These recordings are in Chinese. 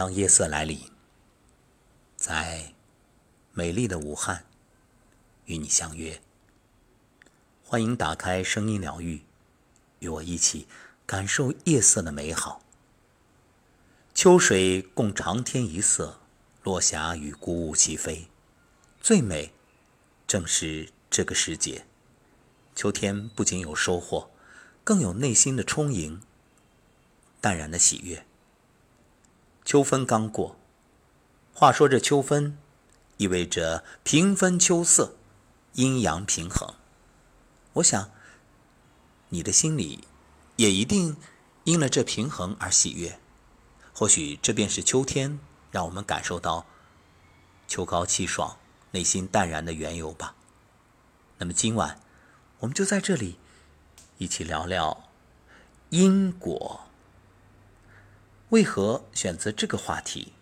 当夜色来临，在美丽的武汉与你相约。欢迎打开声音疗愈，与我一起感受夜色的美好。秋水共长天一色，落霞与孤鹜齐飞。最美，正是这个时节。秋天不仅有收获，更有内心的充盈、淡然的喜悦。秋分刚过，话说这秋分，意味着平分秋色，阴阳平衡。我想，你的心里也一定因了这平衡而喜悦。或许这便是秋天让我们感受到秋高气爽、内心淡然的缘由吧。那么今晚，我们就在这里一起聊聊因果。为何选择这个话题？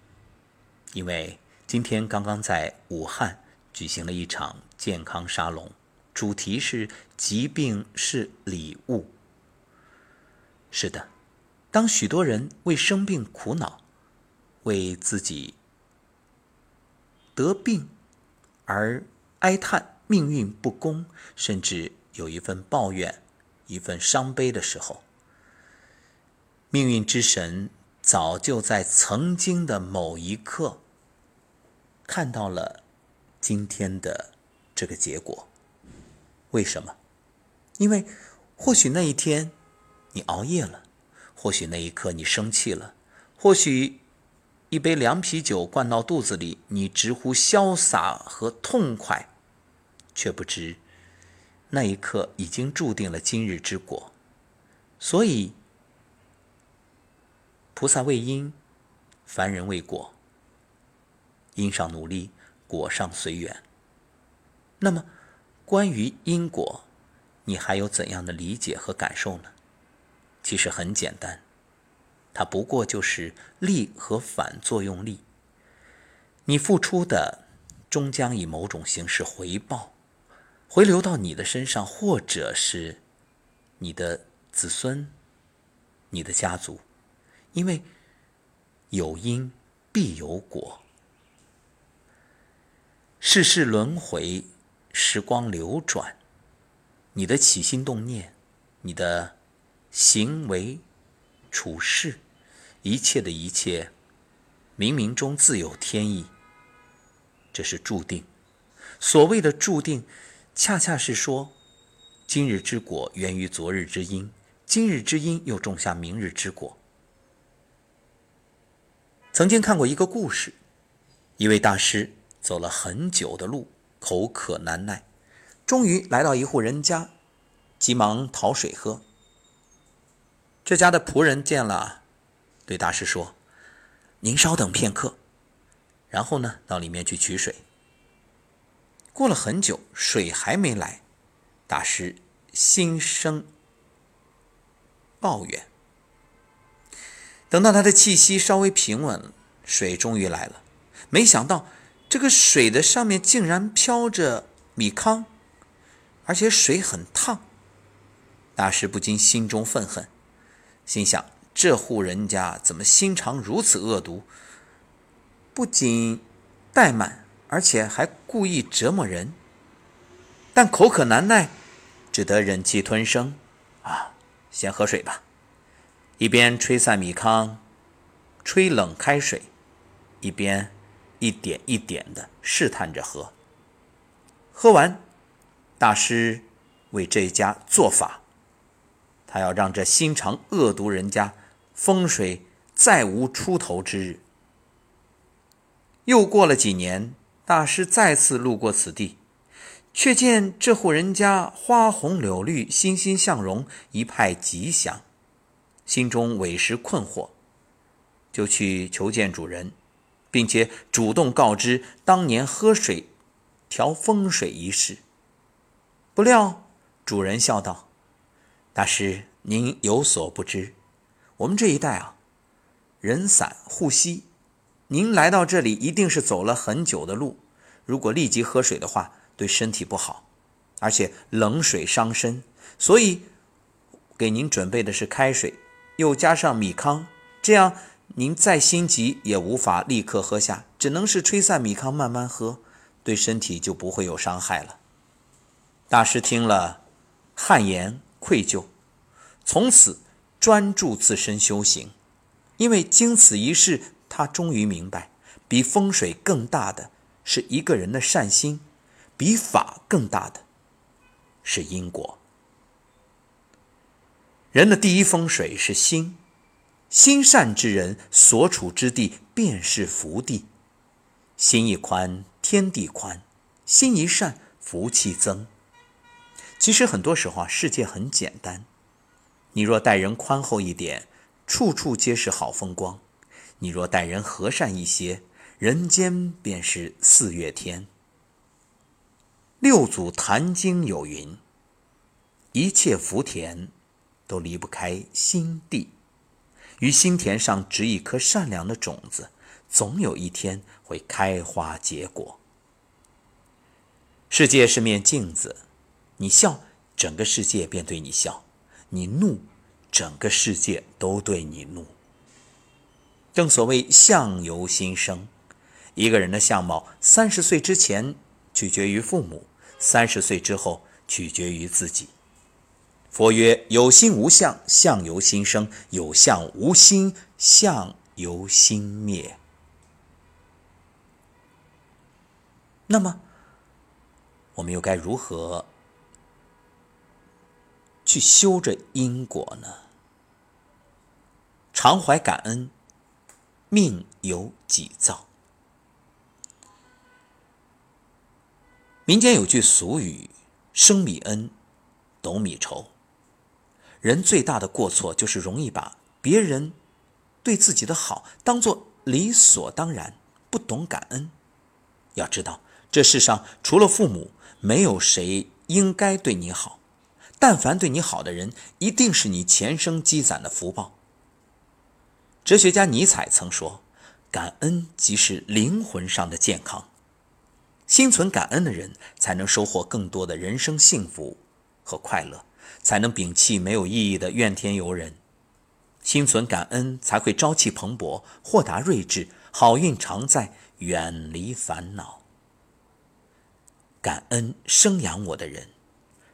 因为今天刚刚在武汉举行了一场健康沙龙，主题是“疾病是礼物”。是的，当许多人为生病苦恼，为自己得病而哀叹命运不公，甚至有一份抱怨、一份伤悲的时候，命运之神。早就在曾经的某一刻看到了今天的这个结果。为什么？因为或许那一天你熬夜了，或许那一刻你生气了，或许一杯凉啤酒灌到肚子里，你直呼潇洒和痛快，却不知那一刻已经注定了今日之果。所以。菩萨为因，凡人为果。因上努力，果上随缘。那么，关于因果，你还有怎样的理解和感受呢？其实很简单，它不过就是力和反作用力。你付出的，终将以某种形式回报，回流到你的身上，或者是你的子孙、你的家族。因为有因必有果，世事轮回，时光流转，你的起心动念，你的行为处事，一切的一切，冥冥中自有天意。这是注定。所谓的注定，恰恰是说，今日之果源于昨日之因，今日之因又种下明日之果。曾经看过一个故事，一位大师走了很久的路，口渴难耐，终于来到一户人家，急忙讨水喝。这家的仆人见了，对大师说：“您稍等片刻。”然后呢，到里面去取水。过了很久，水还没来，大师心生抱怨。等到他的气息稍微平稳，水终于来了。没想到这个水的上面竟然飘着米糠，而且水很烫。大师不禁心中愤恨，心想：这户人家怎么心肠如此恶毒？不仅怠慢，而且还故意折磨人。但口渴难耐，只得忍气吞声。啊，先喝水吧。一边吹散米糠，吹冷开水，一边一点一点的试探着喝。喝完，大师为这家做法，他要让这心肠恶毒人家风水再无出头之日。又过了几年，大师再次路过此地，却见这户人家花红柳绿，欣欣向荣，一派吉祥。心中委实困惑，就去求见主人，并且主动告知当年喝水调风水一事。不料主人笑道：“大师，您有所不知，我们这一带啊，人散户稀，您来到这里一定是走了很久的路。如果立即喝水的话，对身体不好，而且冷水伤身，所以给您准备的是开水。”又加上米糠，这样您再心急也无法立刻喝下，只能是吹散米糠慢慢喝，对身体就不会有伤害了。大师听了，汗颜愧疚，从此专注自身修行，因为经此一事，他终于明白，比风水更大的是一个人的善心，比法更大的是因果。人的第一风水是心，心善之人所处之地便是福地。心一宽，天地宽；心一善，福气增。其实很多时候啊，世界很简单。你若待人宽厚一点，处处皆是好风光；你若待人和善一些，人间便是四月天。六祖坛经有云：“一切福田。”都离不开心地，于心田上植一颗善良的种子，总有一天会开花结果。世界是面镜子，你笑，整个世界便对你笑；你怒，整个世界都对你怒。正所谓相由心生，一个人的相貌，三十岁之前取决于父母，三十岁之后取决于自己。佛曰：“有心无相，相由心生；有相无心，相由心灭。”那么，我们又该如何去修这因果呢？常怀感恩，命由己造。民间有句俗语：“生米恩，斗米仇。”人最大的过错就是容易把别人对自己的好当做理所当然，不懂感恩。要知道，这世上除了父母，没有谁应该对你好。但凡对你好的人，一定是你前生积攒的福报。哲学家尼采曾说：“感恩即是灵魂上的健康。心存感恩的人，才能收获更多的人生幸福和快乐。”才能摒弃没有意义的怨天尤人，心存感恩，才会朝气蓬勃、豁达睿智、好运常在、远离烦恼。感恩生养我的人，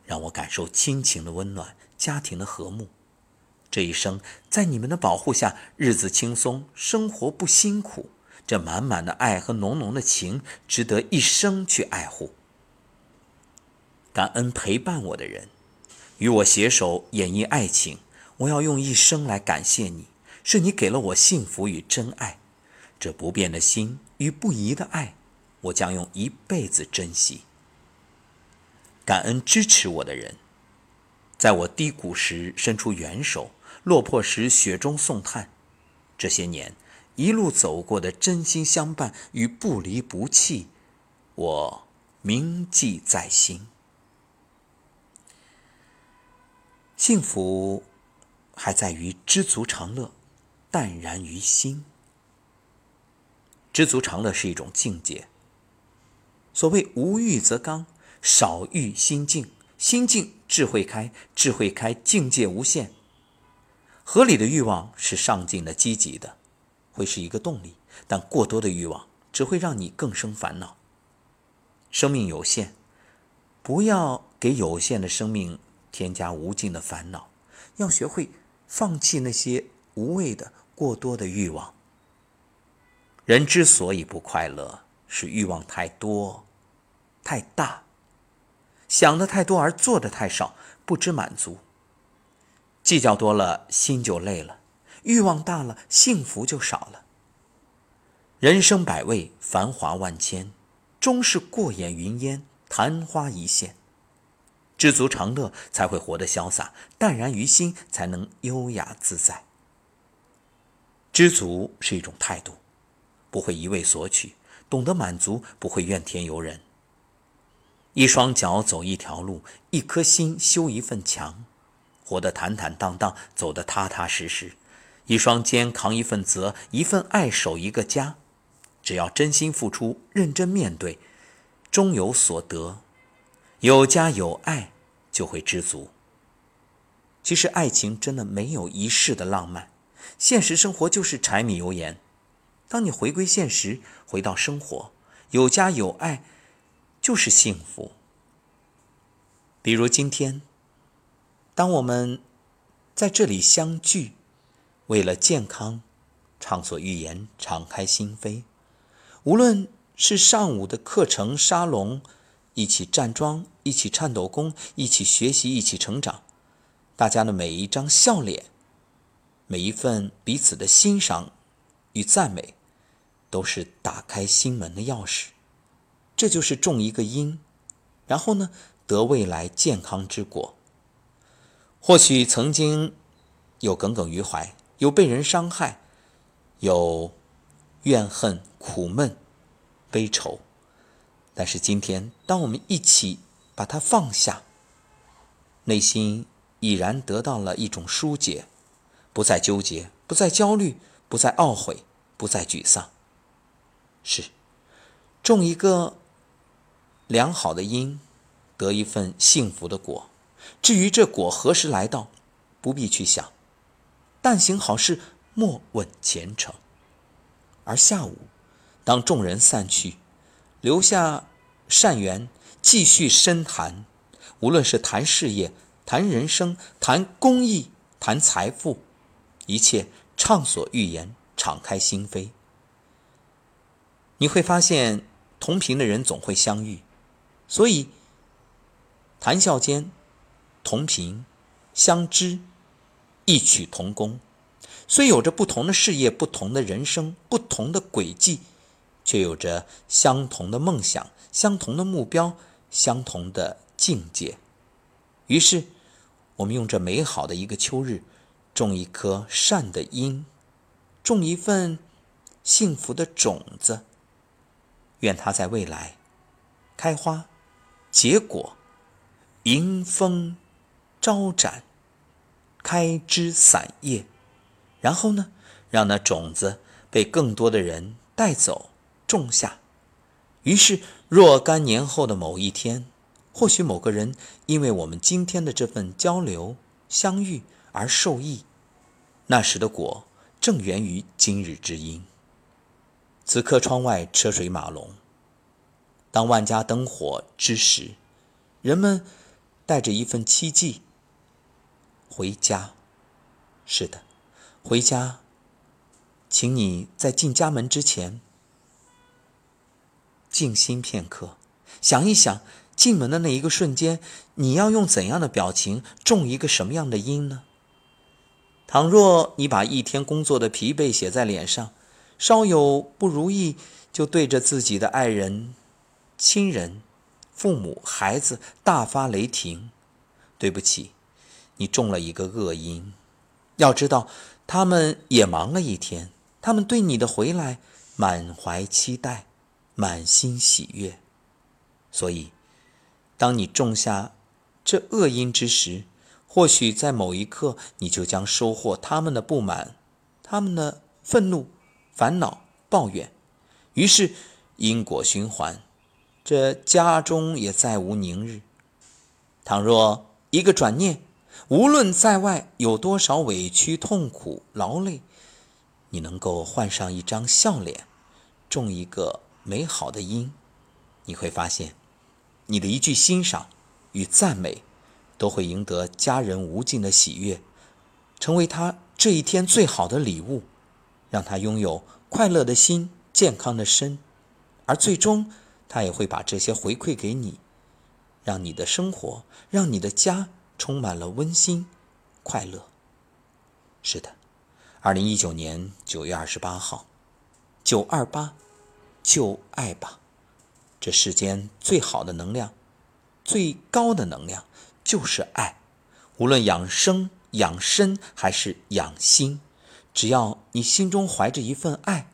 让我感受亲情的温暖、家庭的和睦。这一生在你们的保护下，日子轻松，生活不辛苦。这满满的爱和浓浓的情，值得一生去爱护。感恩陪伴我的人。与我携手演绎爱情，我要用一生来感谢你，是你给了我幸福与真爱，这不变的心与不移的爱，我将用一辈子珍惜。感恩支持我的人，在我低谷时伸出援手，落魄时雪中送炭，这些年一路走过的真心相伴与不离不弃，我铭记在心。幸福还在于知足常乐，淡然于心。知足常乐是一种境界。所谓无欲则刚，少欲心静，心静智慧开，智慧开境界无限。合理的欲望是上进的、积极的，会是一个动力；但过多的欲望只会让你更生烦恼。生命有限，不要给有限的生命。添加无尽的烦恼，要学会放弃那些无谓的、过多的欲望。人之所以不快乐，是欲望太多、太大，想的太多而做的太少，不知满足。计较多了，心就累了；欲望大了，幸福就少了。人生百味，繁华万千，终是过眼云烟，昙花一现。知足常乐，才会活得潇洒；淡然于心，才能优雅自在。知足是一种态度，不会一味索取，懂得满足，不会怨天尤人。一双脚走一条路，一颗心修一份墙，活得坦坦荡荡，走得踏踏实实。一双肩扛一份责，一份爱守一个家。只要真心付出，认真面对，终有所得。有家有爱，就会知足。其实爱情真的没有一世的浪漫，现实生活就是柴米油盐。当你回归现实，回到生活，有家有爱，就是幸福。比如今天，当我们在这里相聚，为了健康，畅所欲言，敞开心扉。无论是上午的课程沙龙，一起站桩，一起颤抖功，一起学习，一起成长。大家的每一张笑脸，每一份彼此的欣赏与赞美，都是打开心门的钥匙。这就是种一个因，然后呢，得未来健康之果。或许曾经有耿耿于怀，有被人伤害，有怨恨、苦闷、悲愁。但是今天，当我们一起把它放下，内心已然得到了一种疏解，不再纠结，不再焦虑，不再懊悔，不再沮丧。是，种一个良好的因，得一份幸福的果。至于这果何时来到，不必去想。但行好事，莫问前程。而下午，当众人散去。留下善缘，继续深谈。无论是谈事业、谈人生、谈公益、谈财富，一切畅所欲言，敞开心扉。你会发现，同频的人总会相遇，所以谈笑间，同频相知，异曲同工。虽有着不同的事业、不同的人生、不同的轨迹。却有着相同的梦想、相同的目标、相同的境界。于是，我们用这美好的一个秋日，种一颗善的因，种一份幸福的种子。愿它在未来开花、结果、迎风招展、开枝散叶，然后呢，让那种子被更多的人带走。种下，于是若干年后的某一天，或许某个人因为我们今天的这份交流相遇而受益，那时的果正源于今日之因。此刻窗外车水马龙，当万家灯火之时，人们带着一份期冀回家。是的，回家，请你在进家门之前。静心片刻，想一想，进门的那一个瞬间，你要用怎样的表情种一个什么样的因呢？倘若你把一天工作的疲惫写在脸上，稍有不如意，就对着自己的爱人、亲人、父母、孩子大发雷霆，对不起，你中了一个恶因。要知道，他们也忙了一天，他们对你的回来满怀期待。满心喜悦，所以，当你种下这恶因之时，或许在某一刻，你就将收获他们的不满、他们的愤怒、烦恼、抱怨。于是，因果循环，这家中也再无宁日。倘若一个转念，无论在外有多少委屈、痛苦、劳累，你能够换上一张笑脸，种一个。美好的因，你会发现，你的一句欣赏与赞美，都会赢得家人无尽的喜悦，成为他这一天最好的礼物，让他拥有快乐的心、健康的身，而最终他也会把这些回馈给你，让你的生活，让你的家充满了温馨、快乐。是的，二零一九年九月二十八号，九二八。就爱吧，这世间最好的能量，最高的能量就是爱。无论养生、养身还是养心，只要你心中怀着一份爱，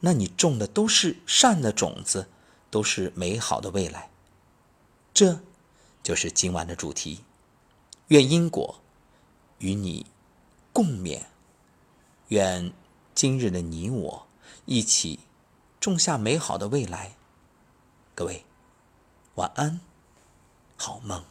那你种的都是善的种子，都是美好的未来。这，就是今晚的主题。愿因果与你共勉，愿今日的你我一起。种下美好的未来，各位，晚安，好梦。